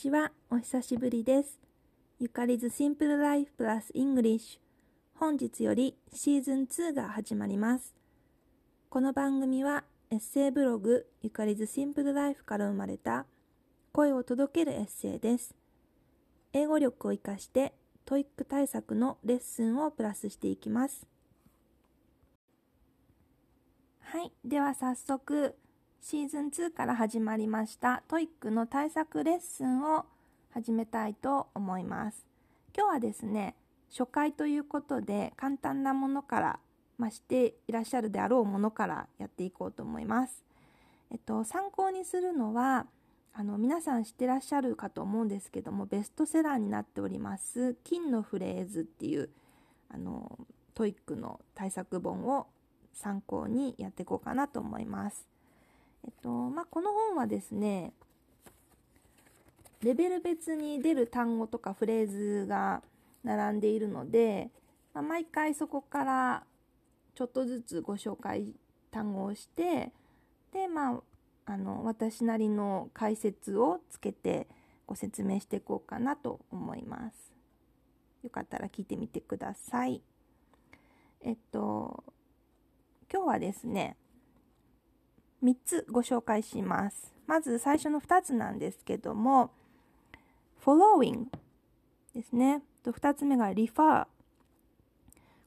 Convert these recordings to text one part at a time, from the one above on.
ちは。お久しぶりです。 Yukari's Simple Life Plus English。本日よりシーズン2が始まります。この番組はエッセイブログ Yukari's Simple Life から生まれた声を届けるエッセイです。英語力を活かして TOEIC 対策のレッスンをプラスしていきます。はい。では早速、シーズン2から始まりました TOEIC の対策レッスンを始めたいと思います。今日はですね、初回ということで簡単なものから、まあ、していらっしゃるであろうものからやっていこうと思います。えっと、参考にするのは、あの皆さん知ってらっしゃるかと思うんですけどもベストセラーになっております「金のフレーズ」っていうあの TOEIC の対策本を参考にやっていこうかなと思います。えっとまあ、この本はですねレベル別に出る単語とかフレーズが並んでいるので、まあ、毎回そこからちょっとずつご紹介単語をしてでまああの私なりの解説をつけてご説明していこうかなと思います。よかったら聞いてみてください。えっと今日はですね3つご紹介します。まず最初の2つなんですけども following ですね。と2つ目が refer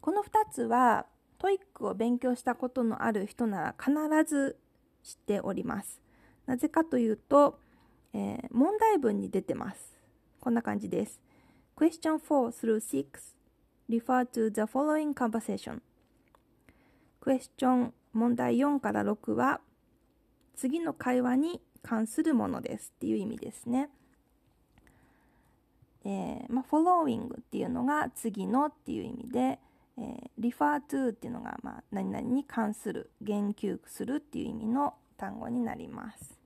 この2つは TOEIC を勉強したことのある人なら必ず知っております。なぜかというと、えー、問題文に出てます。こんな感じです。Question 4 through 6 refer to the following conversation. Question 問題4から6は次の会話に関するものですっていう意味ですね。えーまあ、following っていうのが次のっていう意味で、えー、refer to っていうのが、まあ、何々に関する言及するっていう意味の単語になります。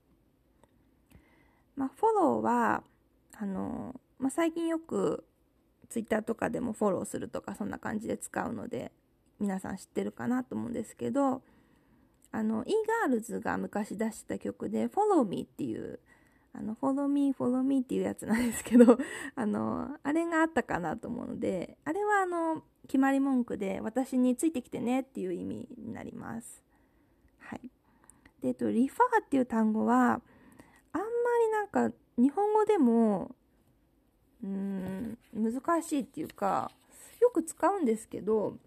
まあ、フォローはあの、まあ、最近よくツイッターとかでもフォローするとかそんな感じで使うので皆さん知ってるかなと思うんですけどあの e ガールズが昔出した曲で「Follow Me」っていうあの、follow me, follow me っていうやつなんですけど、あの、あれがあったかなと思うので、あれはあの、決まり文句で、私についてきてねっていう意味になります。はい。で、えっと、refer っていう単語は、あんまりなんか、日本語でも、うーん、難しいっていうか、よく使うんですけど、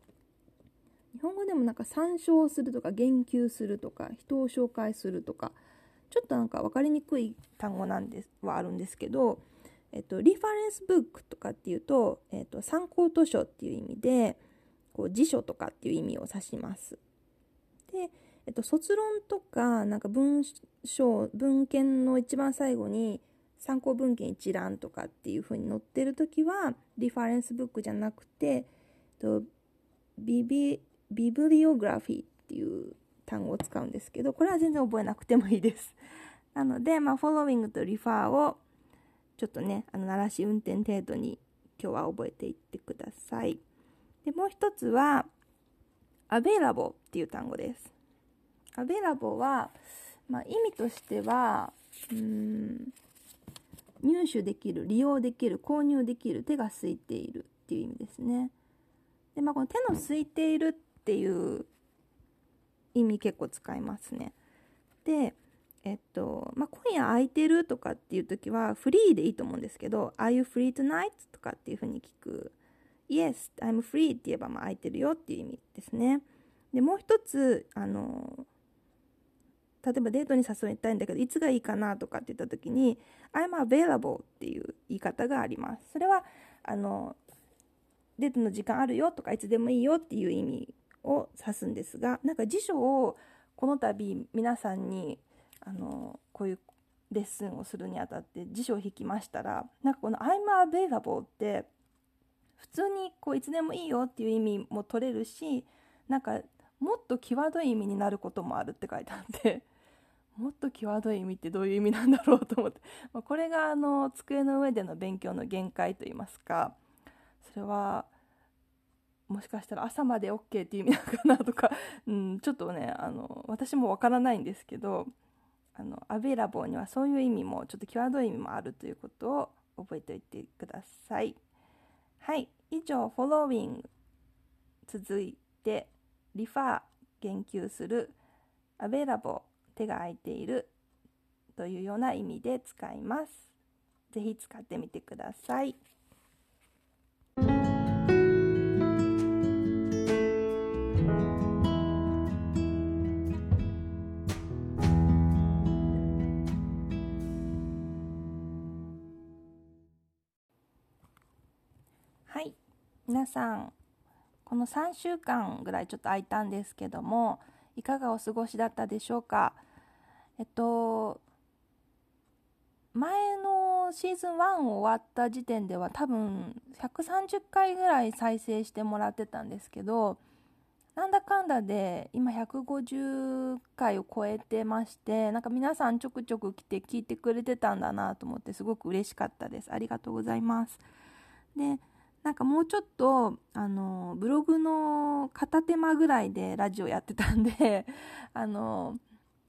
日本語でもなんか参照するとか言及するとか人を紹介するとかちょっとなんか分かりにくい単語なんですはあるんですけど、えっと、リファレンスブックとかっていうと、えっと、参考図書っていう意味でこう辞書とかっていう意味を指します。で、えっと、卒論とかなんか文章文献の一番最後に参考文献一覧とかっていう風に載ってる時はリファレンスブックじゃなくて、えっと、ビビビブリオグラフィーっていう単語を使うんですけど、これは全然覚えなくてもいいです。なので、まあ、following と refer をちょっとね、あの、鳴らし運転程度に今日は覚えていってください。で、もう一つは、available っていう単語です。available は、まあ、意味としては、うん、入手できる、利用できる、購入できる、手が空いているっていう意味ですね。で、まあ、この手の空いているってていう意味結構使いますね。で、えっと、まあ、今夜空いてるとかっていう時はフリーでいいと思うんですけど、Are you free tonight? とかっていうふうに聞く。Yes, I'm free って言えばまあ空いてるよっていう意味ですね。で、もう一つ、あの、例えばデートに誘いたいんだけど、いつがいいかなとかって言った時に、I'm available っていう言い方があります。それは、あの、デートの時間あるよとかいつでもいいよっていう意味を指すんですがなんか辞書をこの度皆さんにあのこういうレッスンをするにあたって辞書を引きましたらなんかこの「I'm available」って普通にこういつでもいいよっていう意味も取れるしなんかもっと際どい意味になることもあるって書いてあってもっと際どい意味ってどういう意味なんだろうと思って、これがあの机の上での勉強の限界といいますかそれはもしかしたら朝まで OK っていう意味なのかなとか、うん、ちょっとねあの私もわからないんですけどあのアベラボーにはそういう意味もちょっと際どい意味もあるということを覚えておいてください。はい。以上フォロー w i n g 続いてリファー言及するアベラボー手が空いているというような意味で使います。ぜひ使ってみてください。皆さんこの3週間ぐらいちょっと空いたんですけどもいかがお過ごしだったでしょうか？えっと前のシーズン1終わった時点では多分130回ぐらい再生してもらってたんですけどなんだかんだで今150回を超えてましてなんか皆さんちょくちょく来て聞いてくれてたんだなと思ってすごく嬉しかったです。ありがとうございます。でなんかもうちょっとあのブログの片手間ぐらいでラジオやってたんで あの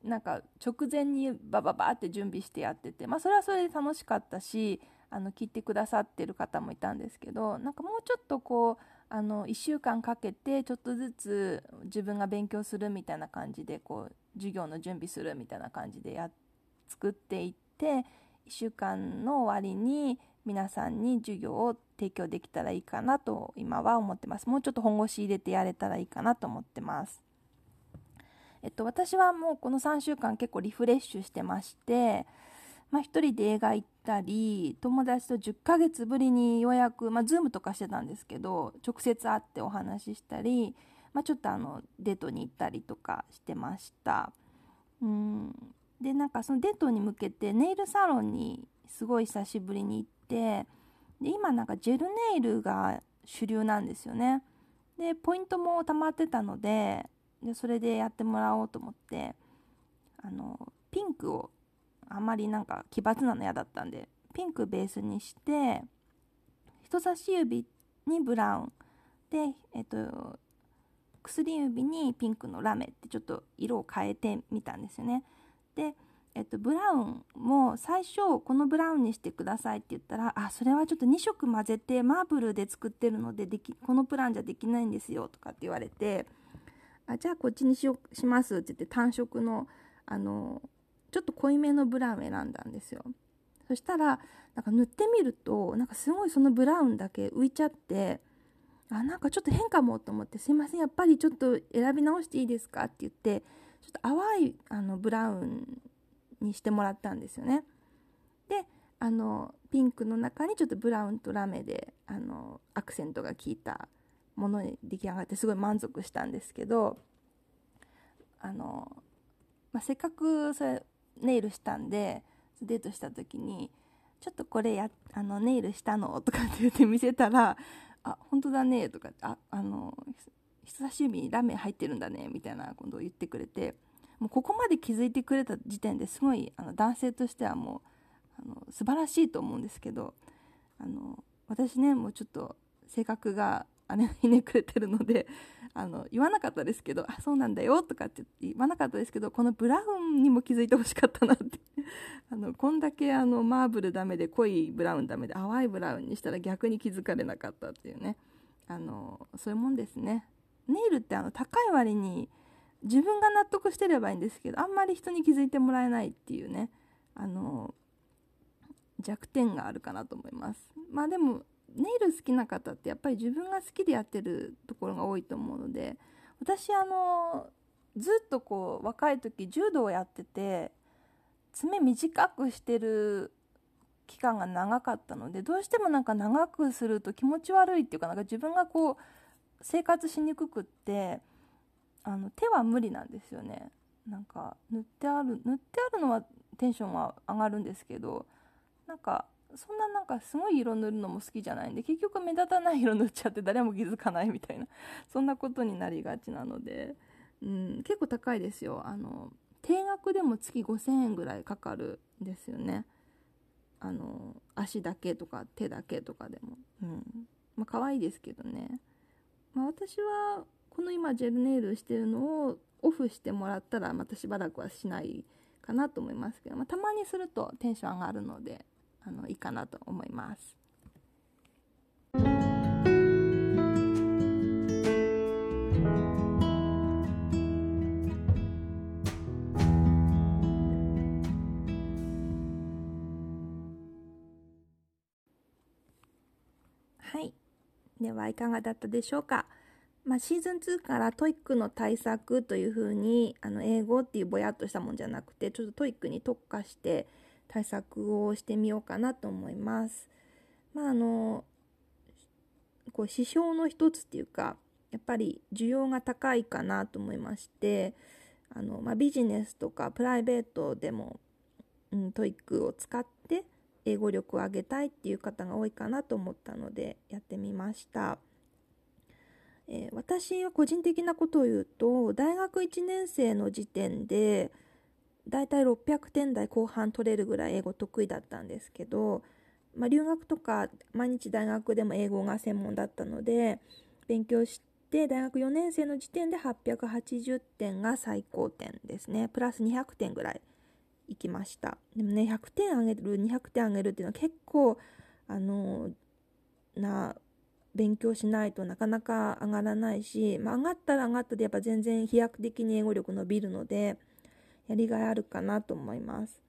なんか直前にバババって準備してやってて、まあ、それはそれで楽しかったしあの聞いてくださってる方もいたんですけどなんかもうちょっとこうあの1週間かけてちょっとずつ自分が勉強するみたいな感じでこう授業の準備するみたいな感じでや作っていって1週間の終わりに皆さんに授業を提供できたらいいかなと今は思ってます。もうちょっと本腰入れてやれたらいいかなと思ってます。えっと、私はもうこの3週間結構リフレッシュしてまして、まあ、1人で映画行ったり友達と10ヶ月ぶりにようやく、まあ、ズームとかしてたんですけど直接会ってお話ししたり、まあ、ちょっとあのデートに行ったりとかしてましたうんでなんかそのデートに向けてネイルサロンにすごい久しぶりに行ってで今なんかジェルネイルが主流なんですよね。でポイントも溜まってたのででそれでやってもらおうと思ってあのピンクをあまりなんか奇抜なの嫌だったんでピンクベースにして人差し指にブラウンで、えっと、薬指にピンクのラメってちょっと色を変えてみたんですよね。でえっと、ブラウンも最初このブラウンにしてくださいって言ったらあそれはちょっと2色混ぜてマーブルで作ってるのでできこのプランじゃできないんですよとかって言われてあじゃあこっちにしよしますって言って単色のあのちょっと濃いめのブラウン選んだんですよそしたらなんか塗ってみるとなんかすごいそのブラウンだけ浮いちゃってあなんかちょっと変かもと思って「すいませんやっぱりちょっと選び直していいですか?」って言ってちょっと淡いあのブラウンにしてもらったんですよね。であのピンクの中にちょっとブラウンとラメであのアクセントが効いたものに出来上がってすごい満足したんですけどあの、まあ、せっかくそれネイルしたんでデートした時に「ちょっとこれやあのネイルしたの?」とかって言って見せたら「あ本当だね」とか「ああの人差し指にラーメン入ってるんだね」みたいなことを言ってくれて。もうここまで気づいてくれた時点ですごいあの男性としてはもうあの素晴らしいと思うんですけどあの私ねもうちょっと性格が姉のひねくれてるので あの言わなかったですけど「あそうなんだよ」とかって言わなかったですけどこのブラウンにも気づいてほしかったなって あのこんだけあのマーブルダメで濃いブラウンダメで淡いブラウンにしたら逆に気づかれなかったっていうねあのそういうもんですねネイルってあの高い割に自分が納得してればいいんですけどあんまり人に気づいてもらえないっていうねあの弱点があるかなと思います。まあでもネイル好きな方ってやっぱり自分が好きでやってるところが多いと思うので私あのずっとこう若い時柔道をやってて爪短くしてる期間が長かったのでどうしてもなんか長くすると気持ち悪いっていうかなんか自分がこう生活しにくくってあの手は無理なんですよね。なんか塗ってある塗ってあるのはテンションは上がるんですけどなんかそんななんかすごい色塗るのも好きじゃないんで結局目立たない色塗っちゃって誰も気づかないみたいな そんなことになりがちなので、うん、結構高いですよ。あの定額でも月5000円ぐらいかかるんですよね。あの足だけとか手だけとかでも。うん。まあ可愛いですけどね、まあ、私はこの今ジェルネイルしてるのをオフしてもらったらまたしばらくはしないかなと思いますけど、まあ、たまにするとテンション上がるのであのいいかなと思います。はい。ではいかがだったでしょうか？まあ、シーズン2から TOEIC の対策というふうにあの英語っていうぼやっとしたもんじゃなくてちょっと TOEIC に特化して対策をしてみようかなと思います。まああのこう指標の一つっていうかやっぱり需要が高いかなと思いましてあの、まあ、ビジネスとかプライベートでも、うん、 TOEIC を使っ英語力を上げたいっていう方が多いかなと思ったのでやってみました。えー、私は個人的なことを言うと大学1年生の時点でだいたい600点台後半取れるぐらい英語得意だったんですけど、まあ、留学とか毎日大学でも英語が専門だったので勉強して大学4年生の時点で880点が最高点ですねプラス200点ぐらいいきましたでもね100点上げる200点上げるっていうのは結構あのな勉強しないとなかなか上がらないし、まあ、上がったら上がったでやっぱ全然飛躍的に英語力伸びるのでやりがいあるかなと思います。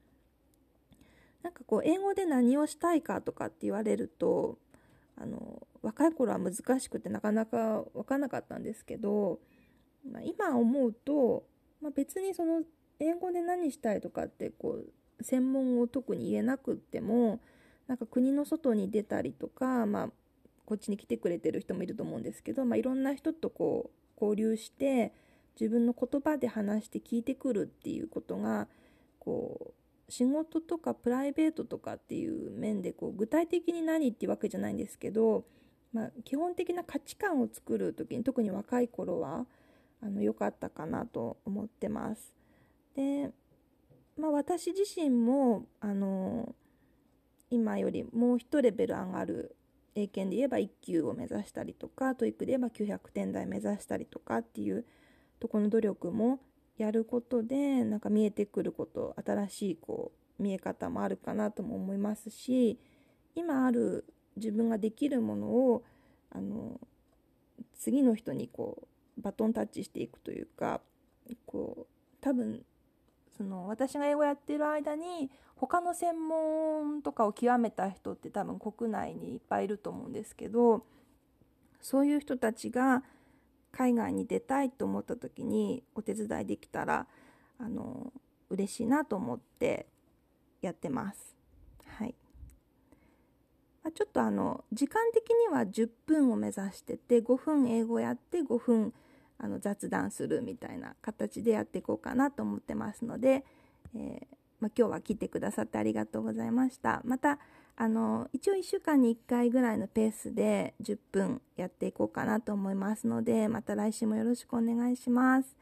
なんかこう英語で何をしたいかとかって言われるとあの若い頃は難しくてなかなか分かんなかったんですけど、まあ、今思うと、まあ、別にその英語で何したいとかってこう専門を特に言えなくってもなんか国の外に出たりとか、まあ、こっちに来てくれてる人もいると思うんですけど、まあ、いろんな人とこう交流して自分の言葉で話して聞いてくるっていうことがこう仕事とかプライベートとかっていう面でこう具体的に何っていうわけじゃないんですけど、まあ、基本的な価値観を作る時に特に若い頃はあの良かったかなと思ってます。で、まあ、私自身もあの今よりもう一レベル上がる英検で言えば1級を目指したりとか TOEIC で言えば900点台目指したりとかっていうとこの努力もやることでなんか見えてくること新しいこう見え方もあるかなとも思いますし今ある自分ができるものをあの次の人にこうバトンタッチしていくというかこう多分その私が英語やってる間に他の専門とかを極めた人って多分国内にいっぱいいると思うんですけどそういう人たちが海外に出たいと思った時にお手伝いできたらあの嬉しいなと思ってやってます。はいまあ、ちょっとあの時間的には10分を目指してて5分英語やって5分あの雑談するみたいな形でやっていこうかなと思ってますので、えー、まあ、今日は来てくださってありがとうございました。またあの一応1週間に1回ぐらいのペースで10分やっていこうかなと思いますのでまた来週もよろしくお願いします。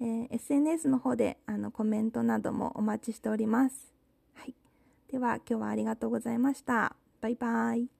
えー、SNS の方であのコメントなどもお待ちしております。はい、では今日はありがとうございました。バイバイ。